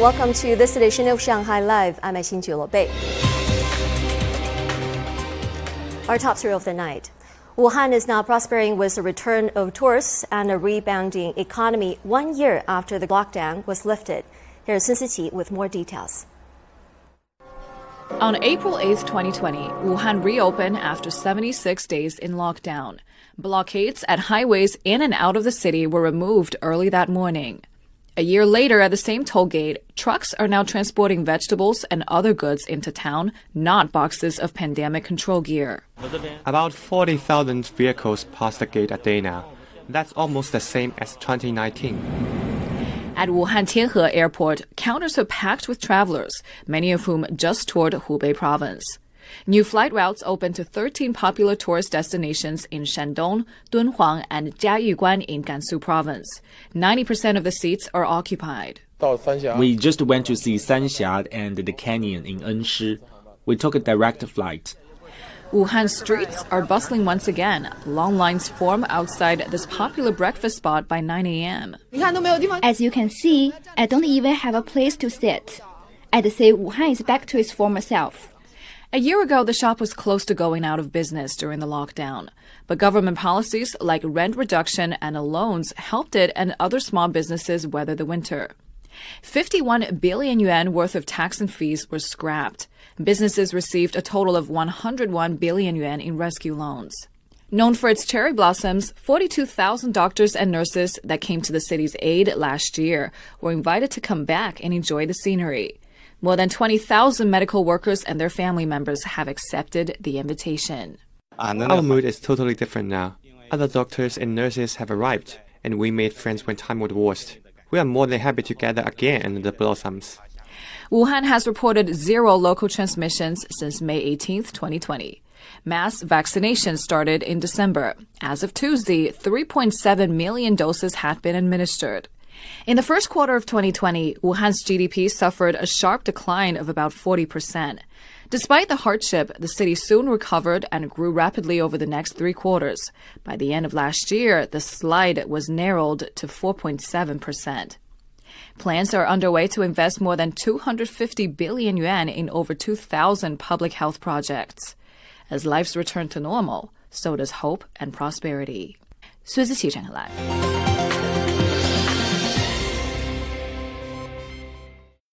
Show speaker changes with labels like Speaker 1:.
Speaker 1: Welcome to this edition of Shanghai Live. I'm Xin Bei. Our top story of the night. Wuhan is now prospering with the return of tourists and a rebounding economy one year after the lockdown was lifted. Here's Sun Siqi with more details.
Speaker 2: On April 8, 2020, Wuhan reopened after 76 days in lockdown. Blockades at highways in and out of the city were removed early that morning. A year later, at the same toll gate, trucks are now transporting vegetables and other goods into town, not boxes of pandemic control gear.
Speaker 3: About 40,000 vehicles pass the gate a day now. That's almost the same as 2019.
Speaker 2: At Wuhan Tianhe Airport, counters are packed with travelers, many of whom just toured Hubei province. New flight routes open to 13 popular tourist destinations in Shandong, Dunhuang, and Jiayuguan in Gansu province. 90% of the seats are occupied.
Speaker 4: We just went to see Sanxia and the canyon in Enshi. We took a direct flight.
Speaker 2: Wuhan streets are bustling once again. Long lines form outside this popular breakfast spot by 9 a.m.
Speaker 5: As you can see, I don't even have a place to sit. I'd say Wuhan is back to its former self.
Speaker 2: A year ago, the shop was close to going out of business during the lockdown. But government policies like rent reduction and loans helped it and other small businesses weather the winter. 51 billion yuan worth of tax and fees were scrapped. Businesses received a total of 101 billion yuan in rescue loans. Known for its cherry blossoms, 42,000 doctors and nurses that came to the city's aid last year were invited to come back and enjoy the scenery. More than 20,000 medical workers and their family members have accepted the invitation.
Speaker 3: Our mood is totally different now. Other doctors and nurses have arrived, and we made friends when time was worst. We are more than happy to gather again under the blossoms.
Speaker 2: Wuhan has reported zero local transmissions since May 18, 2020. Mass vaccination started in December. As of Tuesday, 3.7 million doses had been administered. In the first quarter of 2020, Wuhan's GDP suffered a sharp decline of about 40%. Despite the hardship, the city soon recovered and grew rapidly over the next three quarters. By the end of last year, the slide was narrowed to 4.7%. Plans are underway to invest more than 250 billion yuan in over 2,000 public health projects. As lives return to normal, so does hope and prosperity. 孙思奇整个来。